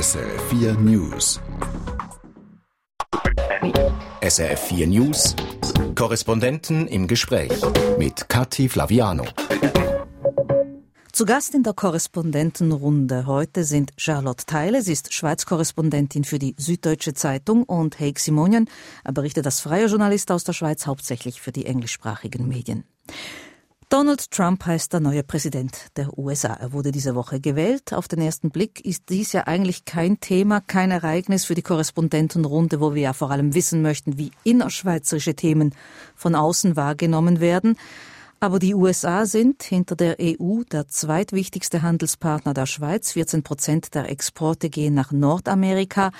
SRF4 News. SRF4 News. Korrespondenten im Gespräch mit Kathi Flaviano. Zu Gast in der Korrespondentenrunde heute sind Charlotte Theile, sie ist Schweiz-Korrespondentin für die Süddeutsche Zeitung und Heik Simonian, er berichtet als freier Journalist aus der Schweiz hauptsächlich für die englischsprachigen Medien. Donald Trump heißt der neue Präsident der USA. Er wurde diese Woche gewählt. Auf den ersten Blick ist dies ja eigentlich kein Thema, kein Ereignis für die Korrespondentenrunde, wo wir ja vor allem wissen möchten, wie innerschweizerische Themen von außen wahrgenommen werden. Aber die USA sind hinter der EU der zweitwichtigste Handelspartner der Schweiz. 14 Prozent der Exporte gehen nach Nordamerika.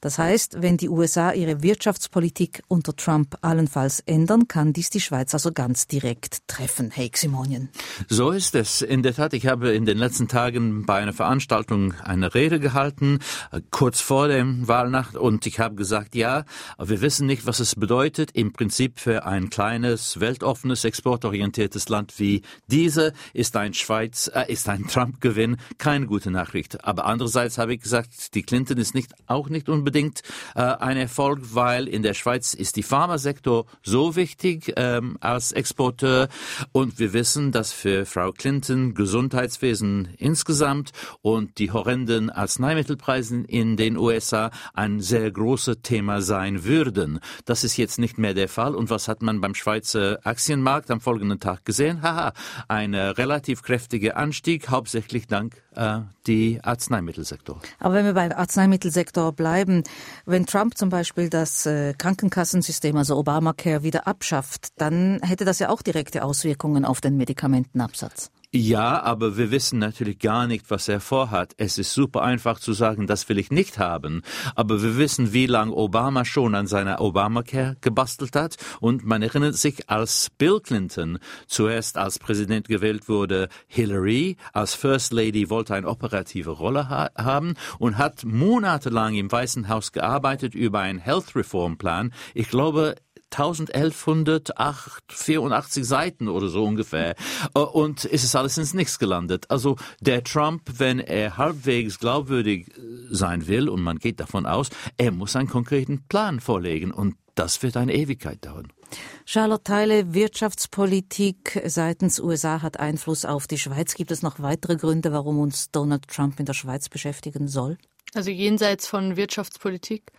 Das heißt, wenn die USA ihre Wirtschaftspolitik unter Trump allenfalls ändern, kann dies die Schweiz also ganz direkt treffen. Hey, Simonien. So ist es. In der Tat, ich habe in den letzten Tagen bei einer Veranstaltung eine Rede gehalten, äh, kurz vor der Wahlnacht, und ich habe gesagt, ja, wir wissen nicht, was es bedeutet, im Prinzip für ein kleines, weltoffenes, exportorientiertes Land wie diese ist ein Schweiz, äh, ist ein Trump-Gewinn keine gute Nachricht. Aber andererseits habe ich gesagt, die Clinton ist nicht, auch nicht unbedingt unbedingt äh, ein Erfolg, weil in der Schweiz ist die Pharmasektor so wichtig ähm, als Exporteur und wir wissen, dass für Frau Clinton Gesundheitswesen insgesamt und die horrenden Arzneimittelpreise in den USA ein sehr großes Thema sein würden. Das ist jetzt nicht mehr der Fall. Und was hat man beim Schweizer Aktienmarkt am folgenden Tag gesehen? Haha, ein relativ kräftiger Anstieg, hauptsächlich dank äh, die Arzneimittelsektor. Aber wenn wir beim Arzneimittelsektor bleiben, wenn Trump zum Beispiel das äh, Krankenkassensystem, also Obamacare, wieder abschafft, dann hätte das ja auch direkte Auswirkungen auf den Medikamentenabsatz. Ja, aber wir wissen natürlich gar nicht, was er vorhat. Es ist super einfach zu sagen, das will ich nicht haben. Aber wir wissen, wie lange Obama schon an seiner Obamacare gebastelt hat. Und man erinnert sich, als Bill Clinton zuerst als Präsident gewählt wurde, Hillary als First Lady wollte eine operative Rolle ha haben und hat monatelang im Weißen Haus gearbeitet über einen Health Reform Plan. Ich glaube, 1184 Seiten oder so ungefähr. Äh, und es ist alles ins Nichts gelandet. Also der Trump, wenn er halbwegs glaubwürdig äh, sein will, und man geht davon aus, er muss einen konkreten Plan vorlegen. Und das wird eine Ewigkeit dauern. Charlotte Teile, Wirtschaftspolitik seitens USA hat Einfluss auf die Schweiz. Gibt es noch weitere Gründe, warum uns Donald Trump in der Schweiz beschäftigen soll? Also jenseits von Wirtschaftspolitik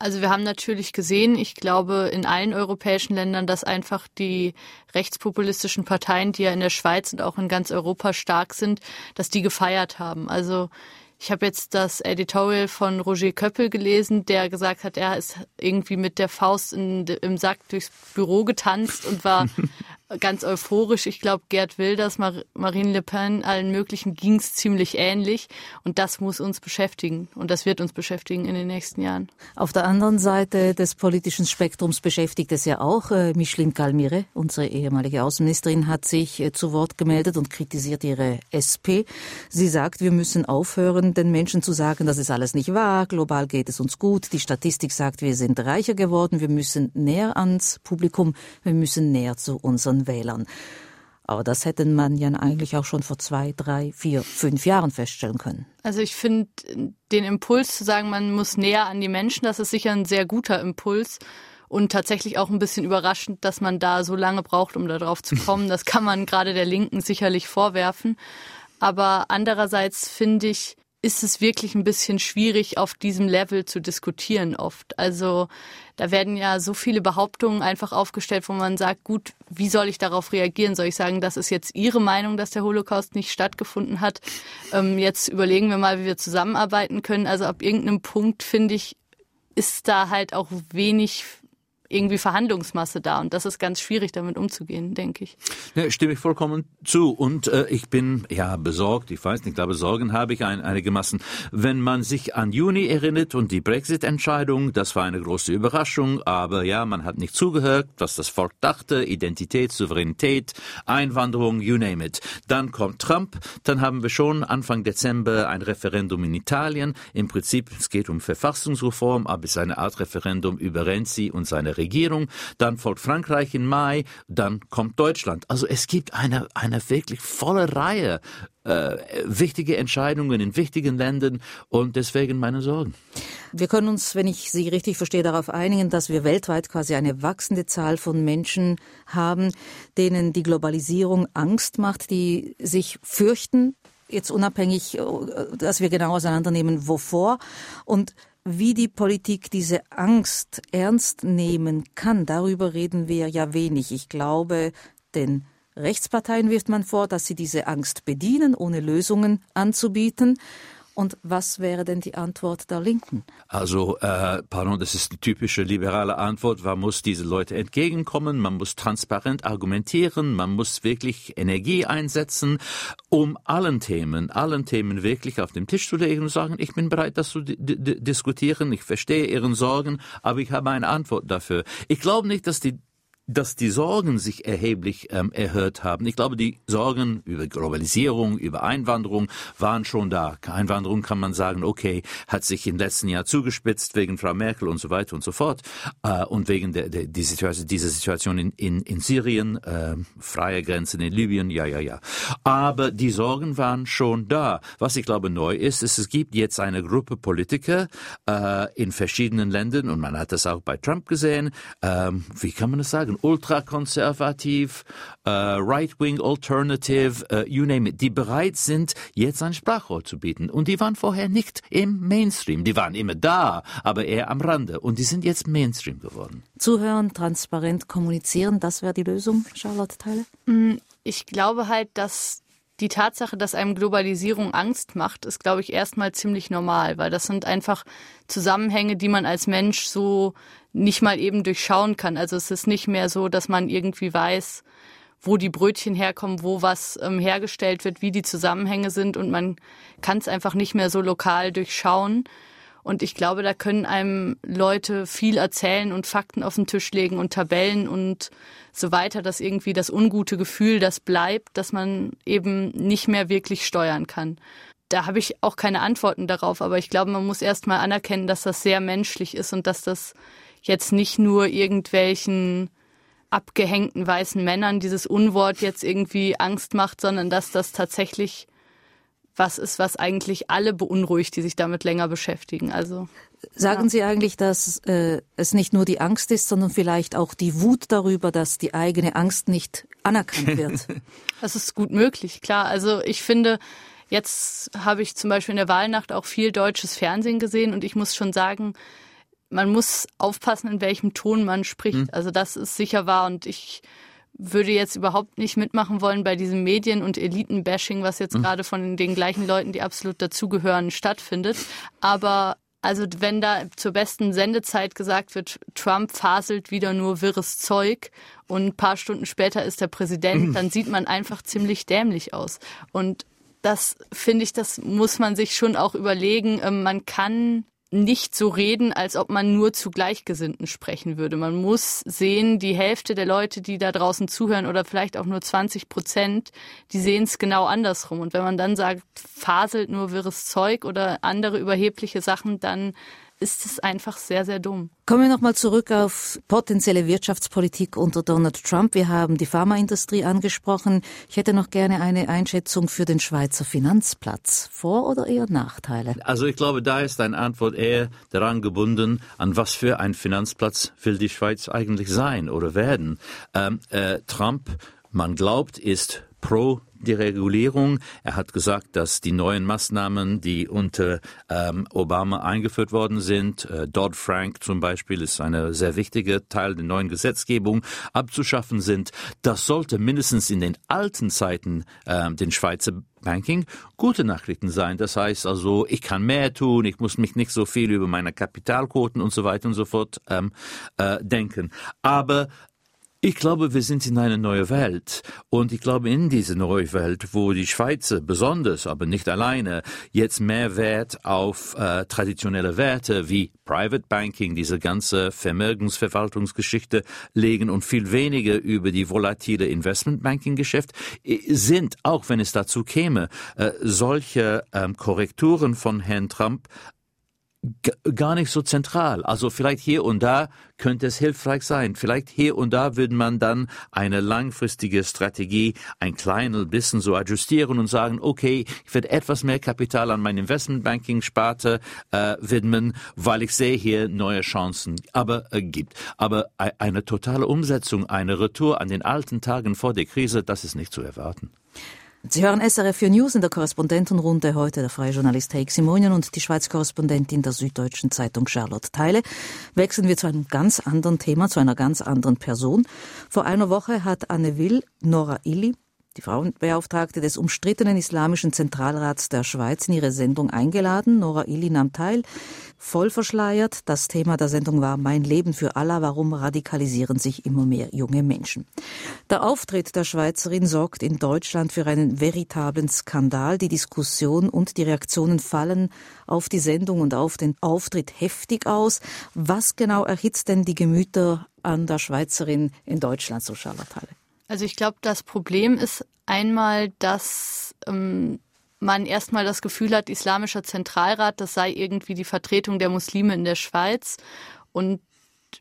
also wir haben natürlich gesehen, ich glaube in allen europäischen Ländern, dass einfach die rechtspopulistischen Parteien, die ja in der Schweiz und auch in ganz Europa stark sind, dass die gefeiert haben. Also ich habe jetzt das Editorial von Roger Köppel gelesen, der gesagt hat, er ist irgendwie mit der Faust in, im Sack durchs Büro getanzt und war ganz euphorisch. Ich glaube, Gerd Wilders, Mar Marine Le Pen, allen möglichen ging es ziemlich ähnlich. Und das muss uns beschäftigen. Und das wird uns beschäftigen in den nächsten Jahren. Auf der anderen Seite des politischen Spektrums beschäftigt es ja auch äh, Micheline Kalmire, unsere ehemalige Außenministerin, hat sich äh, zu Wort gemeldet und kritisiert ihre SP. Sie sagt, wir müssen aufhören, den Menschen zu sagen, das ist alles nicht wahr, global geht es uns gut, die Statistik sagt, wir sind reicher geworden, wir müssen näher ans Publikum, wir müssen näher zu unseren Wählern. Aber das hätte man ja eigentlich auch schon vor zwei, drei, vier, fünf Jahren feststellen können. Also ich finde den Impuls zu sagen, man muss näher an die Menschen, das ist sicher ein sehr guter Impuls und tatsächlich auch ein bisschen überraschend, dass man da so lange braucht, um darauf zu kommen. Das kann man gerade der Linken sicherlich vorwerfen. Aber andererseits finde ich, ist es wirklich ein bisschen schwierig, auf diesem Level zu diskutieren oft. Also da werden ja so viele Behauptungen einfach aufgestellt, wo man sagt, gut, wie soll ich darauf reagieren? Soll ich sagen, das ist jetzt Ihre Meinung, dass der Holocaust nicht stattgefunden hat? Ähm, jetzt überlegen wir mal, wie wir zusammenarbeiten können. Also ab irgendeinem Punkt, finde ich, ist da halt auch wenig irgendwie Verhandlungsmasse da. Und das ist ganz schwierig, damit umzugehen, denke ich. Ja, stimme ich vollkommen zu. Und äh, ich bin ja besorgt, ich weiß nicht, aber Sorgen habe ich ein, einigermaßen. Wenn man sich an Juni erinnert und die Brexit-Entscheidung, das war eine große Überraschung, aber ja, man hat nicht zugehört, was das Volk dachte, Identität, Souveränität, Einwanderung, you name it. Dann kommt Trump, dann haben wir schon Anfang Dezember ein Referendum in Italien. Im Prinzip, es geht um Verfassungsreform, aber es ist eine Art Referendum über Renzi und seine Regierung, dann folgt Frankreich im Mai, dann kommt Deutschland. Also es gibt eine, eine wirklich volle Reihe äh, wichtige Entscheidungen in wichtigen Ländern und deswegen meine Sorgen. Wir können uns, wenn ich Sie richtig verstehe, darauf einigen, dass wir weltweit quasi eine wachsende Zahl von Menschen haben, denen die Globalisierung Angst macht, die sich fürchten, jetzt unabhängig, äh, dass wir genau auseinandernehmen, wovor und wie die Politik diese Angst ernst nehmen kann, darüber reden wir ja wenig. Ich glaube, den Rechtsparteien wirft man vor, dass sie diese Angst bedienen, ohne Lösungen anzubieten. Und was wäre denn die Antwort der Linken? Also, äh, pardon, das ist eine typische liberale Antwort. Man muss diese Leute entgegenkommen, man muss transparent argumentieren, man muss wirklich Energie einsetzen, um allen Themen, allen Themen wirklich auf den Tisch zu legen und sagen, ich bin bereit, das zu diskutieren, ich verstehe Ihren Sorgen, aber ich habe eine Antwort dafür. Ich glaube nicht, dass die dass die Sorgen sich erheblich ähm, erhöht haben. Ich glaube, die Sorgen über Globalisierung, über Einwanderung waren schon da. Einwanderung kann man sagen, okay, hat sich im letzten Jahr zugespitzt wegen Frau Merkel und so weiter und so fort äh, und wegen der, der die Situation, dieser Situation in, in, in Syrien, äh, freie Grenzen in Libyen, ja, ja, ja. Aber die Sorgen waren schon da. Was ich glaube neu ist, ist, es gibt jetzt eine Gruppe Politiker äh, in verschiedenen Ländern und man hat das auch bei Trump gesehen. Ähm, wie kann man das sagen? Ultrakonservativ, äh, right-wing alternative, äh, you name it, die bereit sind, jetzt ein Sprachrohr zu bieten. Und die waren vorher nicht im Mainstream. Die waren immer da, aber eher am Rande. Und die sind jetzt Mainstream geworden. Zuhören, transparent kommunizieren, das wäre die Lösung, Charlotte Teile? Mm, ich glaube halt, dass die Tatsache, dass einem Globalisierung Angst macht, ist, glaube ich, erstmal ziemlich normal, weil das sind einfach Zusammenhänge, die man als Mensch so nicht mal eben durchschauen kann. Also es ist nicht mehr so, dass man irgendwie weiß, wo die Brötchen herkommen, wo was ähm, hergestellt wird, wie die Zusammenhänge sind und man kann es einfach nicht mehr so lokal durchschauen. Und ich glaube, da können einem Leute viel erzählen und Fakten auf den Tisch legen und Tabellen und so weiter, dass irgendwie das ungute Gefühl, das bleibt, dass man eben nicht mehr wirklich steuern kann. Da habe ich auch keine Antworten darauf, aber ich glaube, man muss erst mal anerkennen, dass das sehr menschlich ist und dass das jetzt nicht nur irgendwelchen abgehängten weißen Männern dieses Unwort jetzt irgendwie Angst macht, sondern dass das tatsächlich was ist, was eigentlich alle beunruhigt, die sich damit länger beschäftigen. Also sagen ja. Sie eigentlich, dass äh, es nicht nur die Angst ist, sondern vielleicht auch die Wut darüber, dass die eigene Angst nicht anerkannt wird? das ist gut möglich, klar. Also ich finde, jetzt habe ich zum Beispiel in der Wahlnacht auch viel deutsches Fernsehen gesehen und ich muss schon sagen, man muss aufpassen, in welchem Ton man spricht. Mhm. Also das ist sicher wahr und ich würde jetzt überhaupt nicht mitmachen wollen bei diesem Medien- und Elitenbashing, was jetzt mhm. gerade von den gleichen Leuten, die absolut dazugehören, stattfindet. Aber also wenn da zur besten Sendezeit gesagt wird, Trump faselt wieder nur wirres Zeug und ein paar Stunden später ist der Präsident, dann sieht man einfach ziemlich dämlich aus. Und das finde ich, das muss man sich schon auch überlegen. Ähm, man kann nicht so reden, als ob man nur zu Gleichgesinnten sprechen würde. Man muss sehen, die Hälfte der Leute, die da draußen zuhören oder vielleicht auch nur 20 Prozent, die sehen es genau andersrum. Und wenn man dann sagt, faselt nur wirres Zeug oder andere überhebliche Sachen, dann ist es einfach sehr, sehr dumm. Kommen wir nochmal zurück auf potenzielle Wirtschaftspolitik unter Donald Trump. Wir haben die Pharmaindustrie angesprochen. Ich hätte noch gerne eine Einschätzung für den Schweizer Finanzplatz. Vor- oder eher Nachteile? Also ich glaube, da ist eine Antwort eher daran gebunden, an was für ein Finanzplatz will die Schweiz eigentlich sein oder werden. Ähm, äh, Trump, man glaubt, ist pro die Regulierung. Er hat gesagt, dass die neuen Maßnahmen, die unter ähm, Obama eingeführt worden sind, äh, Dodd-Frank zum Beispiel ist eine sehr wichtige Teil der neuen Gesetzgebung, abzuschaffen sind. Das sollte mindestens in den alten Zeiten äh, den Schweizer Banking gute Nachrichten sein. Das heißt also, ich kann mehr tun, ich muss mich nicht so viel über meine Kapitalquoten und so weiter und so fort ähm, äh, denken. Aber ich glaube, wir sind in einer neuen Welt. Und ich glaube, in diese neue Welt, wo die Schweizer besonders, aber nicht alleine, jetzt mehr Wert auf äh, traditionelle Werte wie Private Banking, diese ganze Vermögensverwaltungsgeschichte legen und viel weniger über die volatile Investmentbanking-Geschäft, äh, sind, auch wenn es dazu käme, äh, solche ähm, Korrekturen von Herrn Trump gar nicht so zentral. Also vielleicht hier und da könnte es hilfreich sein. Vielleicht hier und da würde man dann eine langfristige Strategie ein kleines bisschen so adjustieren und sagen, okay, ich werde etwas mehr Kapital an mein Investmentbanking-Sparte äh, widmen, weil ich sehe hier neue Chancen aber äh, gibt. Aber eine totale Umsetzung, eine Retour an den alten Tagen vor der Krise, das ist nicht zu erwarten. Sie hören SRF 4 News in der Korrespondentenrunde heute der freie Journalist Heik Simonien und die Schweiz-Korrespondentin der Süddeutschen Zeitung Charlotte Teile. Wechseln wir zu einem ganz anderen Thema, zu einer ganz anderen Person. Vor einer Woche hat Anne Will Nora Illy die Frauenbeauftragte des umstrittenen Islamischen Zentralrats der Schweiz in ihre Sendung eingeladen. Nora Illy nahm teil, voll verschleiert. Das Thema der Sendung war Mein Leben für Allah. Warum radikalisieren sich immer mehr junge Menschen? Der Auftritt der Schweizerin sorgt in Deutschland für einen veritablen Skandal. Die Diskussion und die Reaktionen fallen auf die Sendung und auf den Auftritt heftig aus. Was genau erhitzt denn die Gemüter an der Schweizerin in Deutschland, so Charlotte Halle? Also ich glaube, das Problem ist einmal, dass ähm, man erstmal das Gefühl hat, Islamischer Zentralrat, das sei irgendwie die Vertretung der Muslime in der Schweiz. Und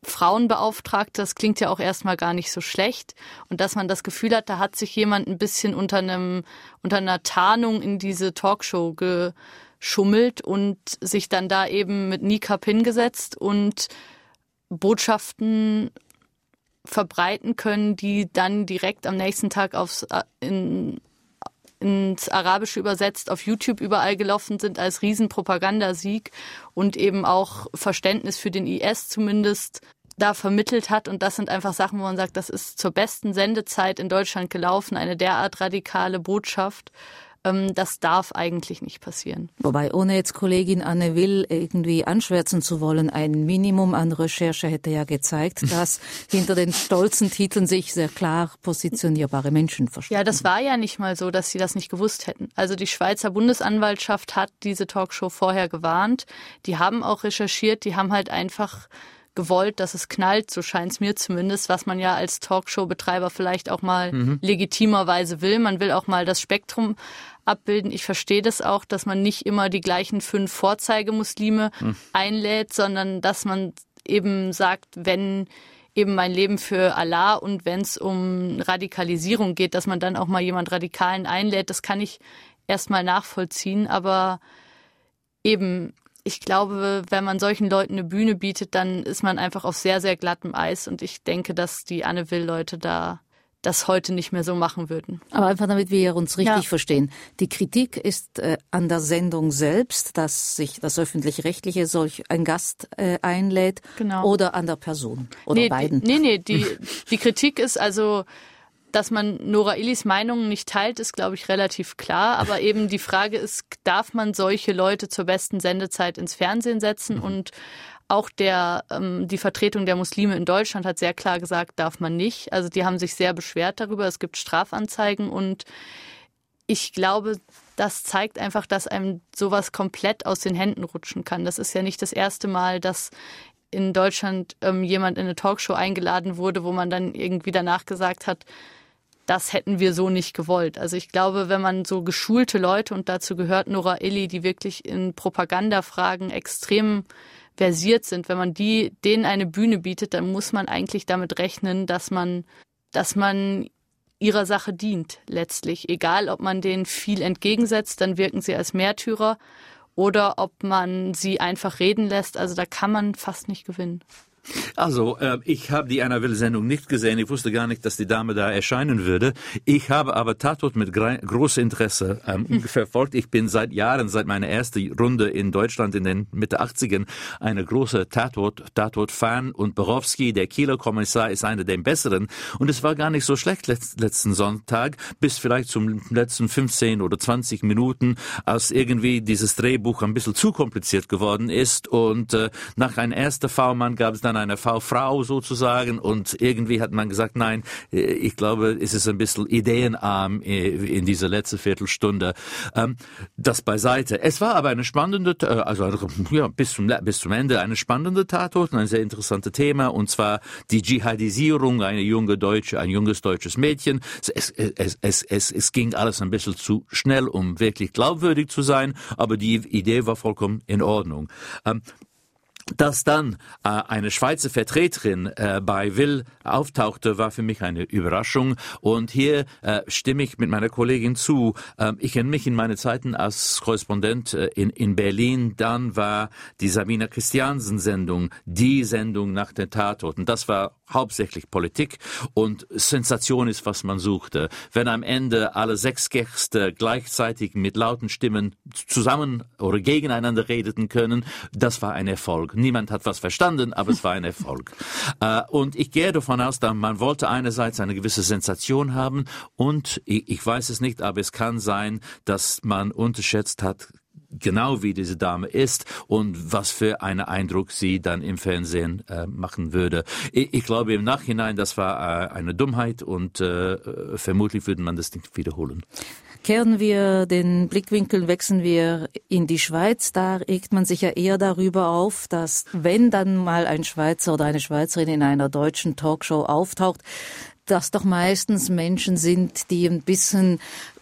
Frauenbeauftragte, das klingt ja auch erstmal gar nicht so schlecht. Und dass man das Gefühl hat, da hat sich jemand ein bisschen unter einem, unter einer Tarnung in diese Talkshow geschummelt und sich dann da eben mit Nikab hingesetzt und Botschaften verbreiten können, die dann direkt am nächsten Tag aufs, äh, in, ins Arabische übersetzt auf YouTube überall gelaufen sind als Riesenpropagandasieg und eben auch Verständnis für den IS zumindest da vermittelt hat. Und das sind einfach Sachen, wo man sagt, das ist zur besten Sendezeit in Deutschland gelaufen, eine derart radikale Botschaft. Ähm, das darf eigentlich nicht passieren. Wobei, ohne jetzt Kollegin Anne Will irgendwie anschwärzen zu wollen, ein Minimum an Recherche hätte ja gezeigt, dass hinter den stolzen Titeln sich sehr klar positionierbare Menschen verstecken. Ja, das war ja nicht mal so, dass sie das nicht gewusst hätten. Also die Schweizer Bundesanwaltschaft hat diese Talkshow vorher gewarnt. Die haben auch recherchiert, die haben halt einfach gewollt, dass es knallt, so scheint es mir zumindest, was man ja als Talkshow-Betreiber vielleicht auch mal mhm. legitimerweise will. Man will auch mal das Spektrum abbilden. Ich verstehe das auch, dass man nicht immer die gleichen fünf Vorzeigemuslime mhm. einlädt, sondern dass man eben sagt, wenn eben mein Leben für Allah und wenn es um Radikalisierung geht, dass man dann auch mal jemand Radikalen einlädt, das kann ich erstmal nachvollziehen, aber eben ich glaube, wenn man solchen Leuten eine Bühne bietet, dann ist man einfach auf sehr, sehr glattem Eis. Und ich denke, dass die Anne Will-Leute da das heute nicht mehr so machen würden. Aber einfach damit wir uns richtig ja. verstehen. Die Kritik ist äh, an der Sendung selbst, dass sich das öffentlich-rechtliche solch ein Gast äh, einlädt genau. oder an der Person oder nee, beiden. Nee, nee, die, die Kritik ist also, dass man Nora Illis Meinung nicht teilt, ist, glaube ich, relativ klar. Aber eben die Frage ist, darf man solche Leute zur besten Sendezeit ins Fernsehen setzen? Mhm. Und auch der, ähm, die Vertretung der Muslime in Deutschland hat sehr klar gesagt, darf man nicht. Also die haben sich sehr beschwert darüber. Es gibt Strafanzeigen und ich glaube, das zeigt einfach, dass einem sowas komplett aus den Händen rutschen kann. Das ist ja nicht das erste Mal, dass in Deutschland ähm, jemand in eine Talkshow eingeladen wurde, wo man dann irgendwie danach gesagt hat, das hätten wir so nicht gewollt. Also ich glaube, wenn man so geschulte Leute, und dazu gehört Nora Illy, die wirklich in Propagandafragen extrem versiert sind, wenn man die, denen eine Bühne bietet, dann muss man eigentlich damit rechnen, dass man, dass man ihrer Sache dient, letztlich. Egal, ob man denen viel entgegensetzt, dann wirken sie als Märtyrer oder ob man sie einfach reden lässt. Also da kann man fast nicht gewinnen. Also, äh, ich habe die Anna Will-Sendung nicht gesehen. Ich wusste gar nicht, dass die Dame da erscheinen würde. Ich habe aber Tatort mit großem Interesse ähm, hm. verfolgt. Ich bin seit Jahren, seit meiner ersten Runde in Deutschland in den Mitte 80ern, eine große Tatort, Tatort-Fan und Borowski, der Kieler Kommissar, ist einer der besseren. Und es war gar nicht so schlecht letzten Sonntag, bis vielleicht zum letzten 15 oder 20 Minuten, als irgendwie dieses Drehbuch ein bisschen zu kompliziert geworden ist. Und äh, nach einem ersten V-Mann gab es dann einer V-Frau sozusagen und irgendwie hat man gesagt, nein, äh, ich glaube, es ist ein bisschen ideenarm äh, in dieser letzten Viertelstunde. Ähm, das beiseite. Es war aber eine spannende, äh, also ja, bis zum, bis zum Ende eine spannende Tatort, ein sehr interessantes Thema und zwar die Dschihadisierung, eine junge Deutsche, ein junges deutsches Mädchen. Es, es, es, es, es ging alles ein bisschen zu schnell, um wirklich glaubwürdig zu sein, aber die Idee war vollkommen in Ordnung. Ähm, dass dann äh, eine Schweizer Vertreterin äh, bei Will auftauchte, war für mich eine Überraschung. Und hier äh, stimme ich mit meiner Kollegin zu. Ähm, ich kenne mich in meine Zeiten als Korrespondent äh, in, in Berlin. Dann war die Sabina Christiansen-Sendung die Sendung nach den Tatorten. Das war hauptsächlich Politik und Sensation ist, was man suchte. Wenn am Ende alle sechs Gäste gleichzeitig mit lauten Stimmen zusammen oder gegeneinander redeten können, das war ein Erfolg. Niemand hat was verstanden, aber es war ein Erfolg. äh, und ich gehe davon aus, dass man wollte einerseits eine gewisse Sensation haben und ich, ich weiß es nicht, aber es kann sein, dass man unterschätzt hat, genau wie diese Dame ist und was für einen Eindruck sie dann im Fernsehen äh, machen würde. Ich, ich, glaube im Nachhinein, das war äh, eine Dummheit und äh, vermutlich würde man das nicht wiederholen. Kehren wir den Blickwinkel, wechseln wir in die Schweiz. Da regt man sich ja eher darüber auf, dass wenn dann mal ein Schweizer oder eine Schweizerin in einer deutschen Talkshow auftaucht, dass doch meistens Menschen sind, die ein bisschen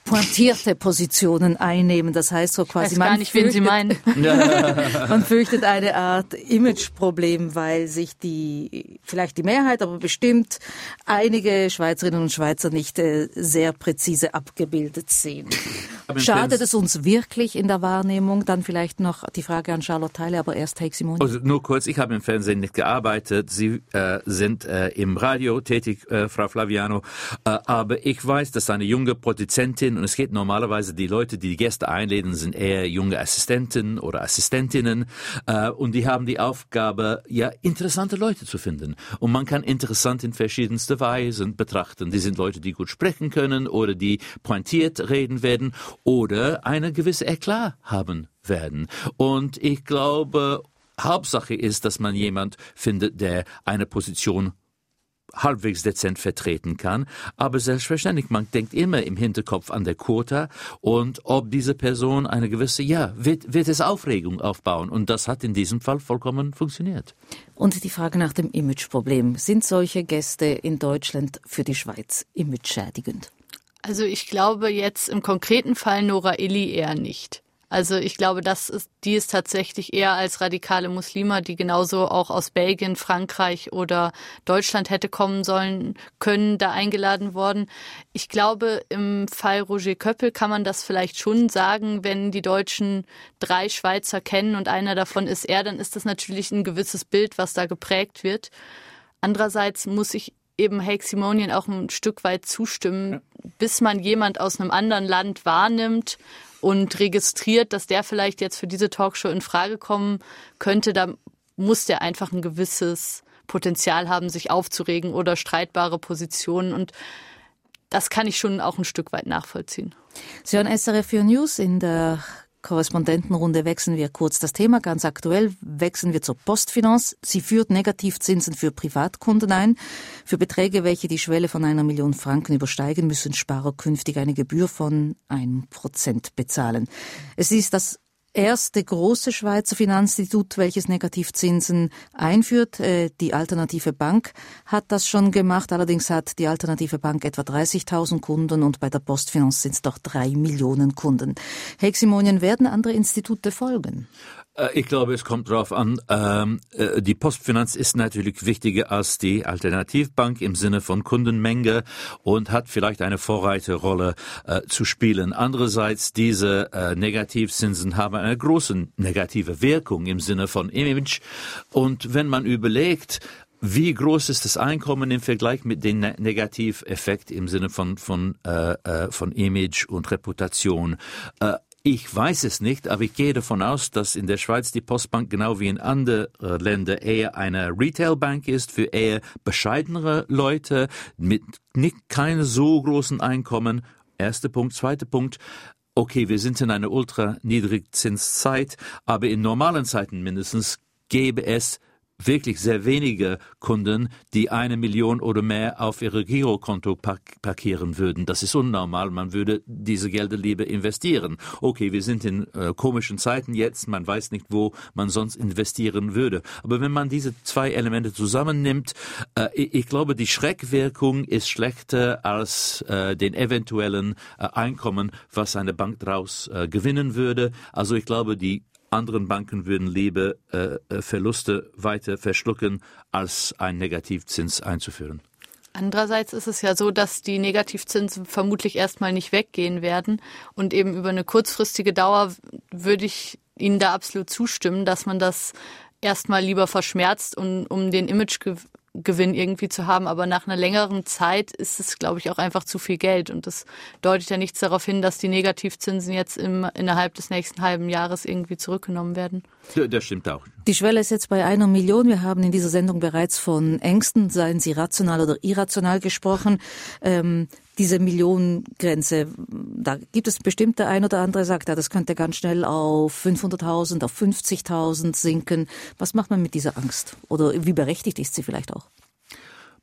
pointierte Positionen einnehmen. Das heißt so quasi, ich weiß gar nicht, fürchtet, wen Sie meinen. man fürchtet eine Art Imageproblem, weil sich die, vielleicht die Mehrheit, aber bestimmt einige Schweizerinnen und Schweizer nicht äh, sehr präzise abgebildet sehen. Schadet es uns wirklich in der Wahrnehmung? Dann vielleicht noch die Frage an Charlotte Teile, aber erst Take Simone. Also nur kurz, ich habe im Fernsehen nicht gearbeitet. Sie äh, sind äh, im Radio tätig, äh, Frau Flaviano. Äh, aber ich weiß, dass eine junge Produzentin, und es geht normalerweise, die Leute, die die Gäste einladen, sind eher junge Assistenten oder Assistentinnen. Äh, und die haben die Aufgabe, ja, interessante Leute zu finden. Und man kann interessant in verschiedenste Weisen betrachten. Die sind Leute, die gut sprechen können oder die pointiert reden werden oder eine gewisse Eklat haben werden. Und ich glaube, Hauptsache ist, dass man jemand findet, der eine Position halbwegs dezent vertreten kann. Aber selbstverständlich, man denkt immer im Hinterkopf an der Quota und ob diese Person eine gewisse, ja, wird, wird es Aufregung aufbauen. Und das hat in diesem Fall vollkommen funktioniert. Und die Frage nach dem Imageproblem. Sind solche Gäste in Deutschland für die Schweiz imageschädigend? Also ich glaube jetzt im konkreten Fall Nora Illy eher nicht. Also ich glaube, das ist, die ist tatsächlich eher als radikale Muslima, die genauso auch aus Belgien, Frankreich oder Deutschland hätte kommen sollen können, da eingeladen worden. Ich glaube, im Fall Roger Köppel kann man das vielleicht schon sagen, wenn die Deutschen drei Schweizer kennen und einer davon ist er, dann ist das natürlich ein gewisses Bild, was da geprägt wird. Andererseits muss ich eben Heximonian auch ein Stück weit zustimmen, ja. bis man jemand aus einem anderen Land wahrnimmt und registriert, dass der vielleicht jetzt für diese Talkshow in Frage kommen könnte, da muss der einfach ein gewisses Potenzial haben, sich aufzuregen oder streitbare Positionen und das kann ich schon auch ein Stück weit nachvollziehen. Sie hören SRF 4 News in der Korrespondentenrunde wechseln wir kurz das Thema. Ganz aktuell wechseln wir zur Postfinanz. Sie führt Negativzinsen für Privatkunden ein. Für Beträge, welche die Schwelle von einer Million Franken übersteigen, müssen Sparer künftig eine Gebühr von einem Prozent bezahlen. Es ist das erste große Schweizer Finanzinstitut, welches Negativzinsen einführt. Äh, die Alternative Bank hat das schon gemacht. Allerdings hat die Alternative Bank etwa 30.000 Kunden und bei der Postfinanz sind es doch drei Millionen Kunden. Heximonien werden andere Institute folgen. Äh, ich glaube, es kommt darauf an. Ähm, äh, die Postfinanz ist natürlich wichtiger als die Alternativbank im Sinne von Kundenmenge und hat vielleicht eine Vorreiterrolle äh, zu spielen. Andererseits, diese äh, Negativzinsen haben eine große negative Wirkung im Sinne von Image. Und wenn man überlegt, wie groß ist das Einkommen im Vergleich mit dem ne-, Negativeffekt im Sinne von von äh, äh von Image und Reputation? Äh, ich weiß es nicht, aber ich gehe davon aus, dass in der Schweiz die Postbank genau wie in anderen Ländern eher eine Retailbank ist für eher bescheidenere Leute mit nicht keine so großen Einkommen. Erster Punkt. Zweiter Punkt. Okay, wir sind in einer ultra Niedrigzinszeit, aber in normalen Zeiten mindestens gäbe es wirklich sehr wenige Kunden, die eine Million oder mehr auf ihre Girokonto park parkieren würden. Das ist unnormal. Man würde diese Gelder lieber investieren. Okay, wir sind in äh, komischen Zeiten jetzt. Man weiß nicht, wo man sonst investieren würde. Aber wenn man diese zwei Elemente zusammennimmt, äh, ich, ich, glaube, die Schreckwirkung ist schlechter als äh, den eventuellen äh, Einkommen, was eine Bank daraus äh, gewinnen würde. Also ich glaube, die anderen Banken würden lieber äh, äh, Verluste weiter verschlucken, als einen Negativzins einzuführen. Andererseits ist es ja so, dass die Negativzinsen vermutlich erstmal nicht weggehen werden. Und eben über eine kurzfristige Dauer würde ich Ihnen da absolut zustimmen, dass man das erstmal lieber verschmerzt, und, um den Image Gewinn irgendwie zu haben. Aber nach einer längeren Zeit ist es, glaube ich, auch einfach zu viel Geld. Und das deutet ja nichts darauf hin, dass die Negativzinsen jetzt im, innerhalb des nächsten halben Jahres irgendwie zurückgenommen werden. Das stimmt auch. Die Schwelle ist jetzt bei einer Million. Wir haben in dieser Sendung bereits von Ängsten, seien sie rational oder irrational gesprochen. Ähm, diese Millionengrenze, da gibt es bestimmt der ein oder andere sagt, das könnte ganz schnell auf 500.000, auf 50.000 sinken. Was macht man mit dieser Angst? Oder wie berechtigt ist sie vielleicht auch?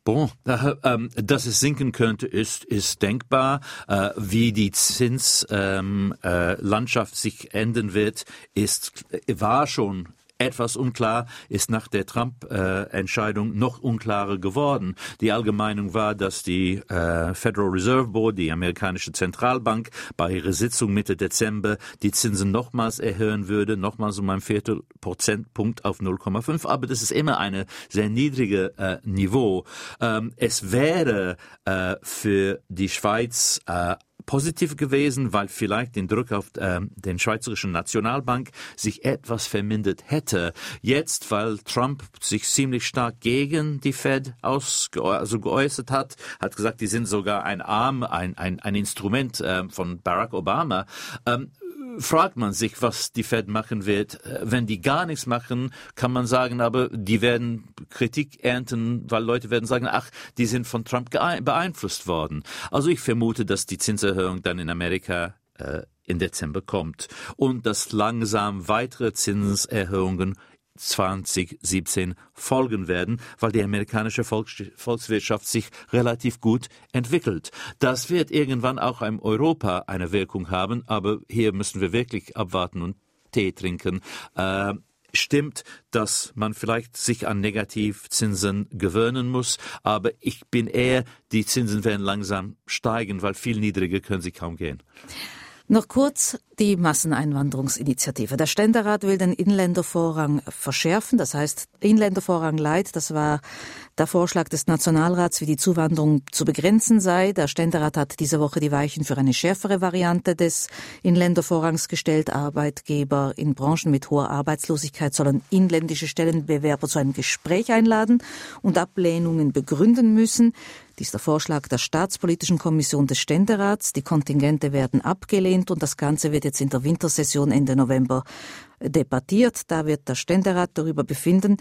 Bon, äh, ähm, dass es sinken könnte, ist, ist denkbar. Äh, wie die Zinslandschaft ähm, äh, sich ändern wird, ist, war schon etwas unklar, ist nach der Trump-Entscheidung noch unklarer geworden. Die Allgemeinung war, dass die äh, Federal Reserve Board, die amerikanische Zentralbank, bei ihrer Sitzung Mitte Dezember die Zinsen nochmals erhöhen würde, nochmals um ein Viertel Prozentpunkt auf 0,5. Aber das ist immer eine sehr niedrige äh, Niveau. Ähm, es wäre äh, für die Schweiz äh, positiv gewesen, weil vielleicht den Druck auf äh, den Schweizerischen Nationalbank sich etwas vermindert hätte. Jetzt, weil Trump sich ziemlich stark gegen die Fed ausge also geäußert hat, hat gesagt, die sind sogar ein Arm, ein, ein, ein Instrument äh, von Barack Obama. Ähm, fragt man sich, was die Fed machen wird. Äh, wenn die gar nichts machen, kann man sagen, aber die werden Kritik ernten, weil Leute werden sagen, ach, die sind von Trump beeinflusst worden. Also ich vermute, dass die Zinserhöhung dann in Amerika äh, im Dezember kommt und dass langsam weitere Zinserhöhungen 2017 folgen werden, weil die amerikanische Volkswirtschaft sich relativ gut entwickelt. Das wird irgendwann auch in Europa eine Wirkung haben, aber hier müssen wir wirklich abwarten und Tee trinken. Äh, stimmt, dass man vielleicht sich an Negativzinsen gewöhnen muss, aber ich bin eher, die Zinsen werden langsam steigen, weil viel niedriger können sie kaum gehen. Noch kurz die Masseneinwanderungsinitiative. Der Ständerat will den Inländervorrang verschärfen, das heißt Inländervorrang Light, das war der Vorschlag des Nationalrats, wie die Zuwanderung zu begrenzen sei. Der Ständerat hat diese Woche die Weichen für eine schärfere Variante des Inländervorrangs gestellt. Arbeitgeber in Branchen mit hoher Arbeitslosigkeit sollen inländische Stellenbewerber zu einem Gespräch einladen und Ablehnungen begründen müssen. Dies ist der Vorschlag der Staatspolitischen Kommission des Ständerats. Die Kontingente werden abgelehnt und das Ganze wird jetzt in der Wintersession Ende November debattiert. Da wird der Ständerat darüber befinden.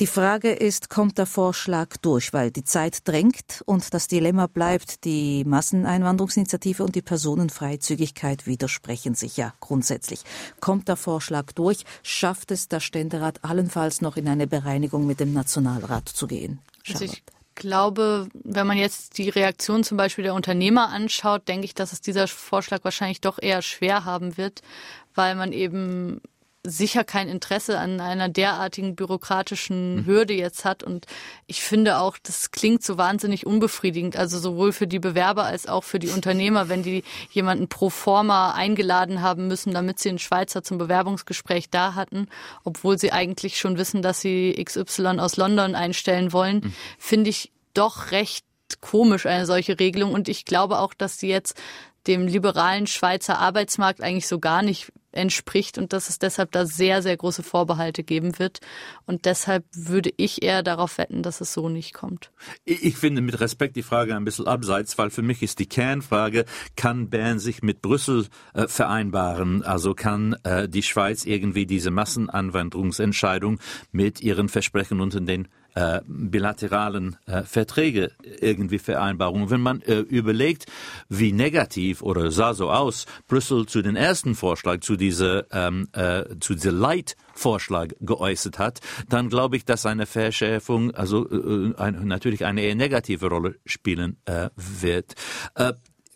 Die Frage ist, kommt der Vorschlag durch, weil die Zeit drängt und das Dilemma bleibt, die Masseneinwanderungsinitiative und die Personenfreizügigkeit widersprechen sich ja grundsätzlich. Kommt der Vorschlag durch, schafft es der Ständerat allenfalls noch in eine Bereinigung mit dem Nationalrat zu gehen? Charlotte. Glaube, wenn man jetzt die Reaktion zum Beispiel der Unternehmer anschaut, denke ich, dass es dieser Vorschlag wahrscheinlich doch eher schwer haben wird, weil man eben sicher kein Interesse an einer derartigen bürokratischen mhm. Hürde jetzt hat. Und ich finde auch, das klingt so wahnsinnig unbefriedigend. Also sowohl für die Bewerber als auch für die Unternehmer, wenn die jemanden pro forma eingeladen haben müssen, damit sie einen Schweizer zum Bewerbungsgespräch da hatten, obwohl sie eigentlich schon wissen, dass sie XY aus London einstellen wollen, mhm. finde ich doch recht komisch eine solche Regelung und ich glaube auch, dass sie jetzt dem liberalen Schweizer Arbeitsmarkt eigentlich so gar nicht entspricht und dass es deshalb da sehr, sehr große Vorbehalte geben wird. Und deshalb würde ich eher darauf wetten, dass es so nicht kommt. Ich finde mit Respekt die Frage ein bisschen abseits, weil für mich ist die Kernfrage, kann Bern sich mit Brüssel äh, vereinbaren? Also kann äh, die Schweiz irgendwie diese Massenanwanderungsentscheidung mit ihren Versprechen unter den äh, bilateralen äh, Verträge irgendwie Vereinbarungen. Wenn man äh, überlegt, wie negativ oder sah so aus Brüssel zu den ersten Vorschlag, zu dieser, ähm, äh, zu dieser Leitvorschlag geäußert hat, dann glaube ich, dass eine Verschärfung also äh, ein, natürlich eine eher negative Rolle spielen äh, wird.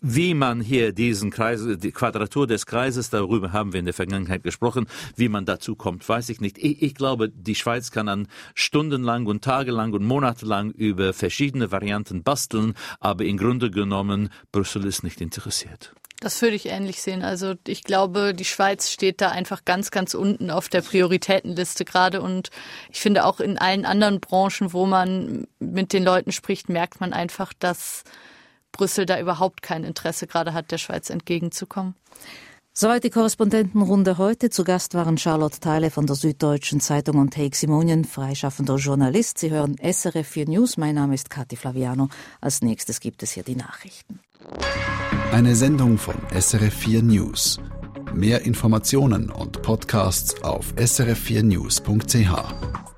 Wie man hier diesen Kreis, die Quadratur des Kreises, darüber haben wir in der Vergangenheit gesprochen, wie man dazu kommt, weiß ich nicht. Ich, ich glaube, die Schweiz kann dann stundenlang und tagelang und monatelang über verschiedene Varianten basteln, aber im Grunde genommen, Brüssel ist nicht interessiert. Das würde ich ähnlich sehen. Also ich glaube, die Schweiz steht da einfach ganz, ganz unten auf der Prioritätenliste gerade. Und ich finde auch in allen anderen Branchen, wo man mit den Leuten spricht, merkt man einfach, dass Brüssel da überhaupt kein Interesse gerade hat, der Schweiz entgegenzukommen. Soweit die Korrespondentenrunde heute. Zu Gast waren Charlotte Theile von der Süddeutschen Zeitung und Heik Simonien, freischaffender Journalist. Sie hören SRF 4 News. Mein Name ist Kathi Flaviano. Als nächstes gibt es hier die Nachrichten. Eine Sendung von SRF 4 News. Mehr Informationen und Podcasts auf srf4news.ch.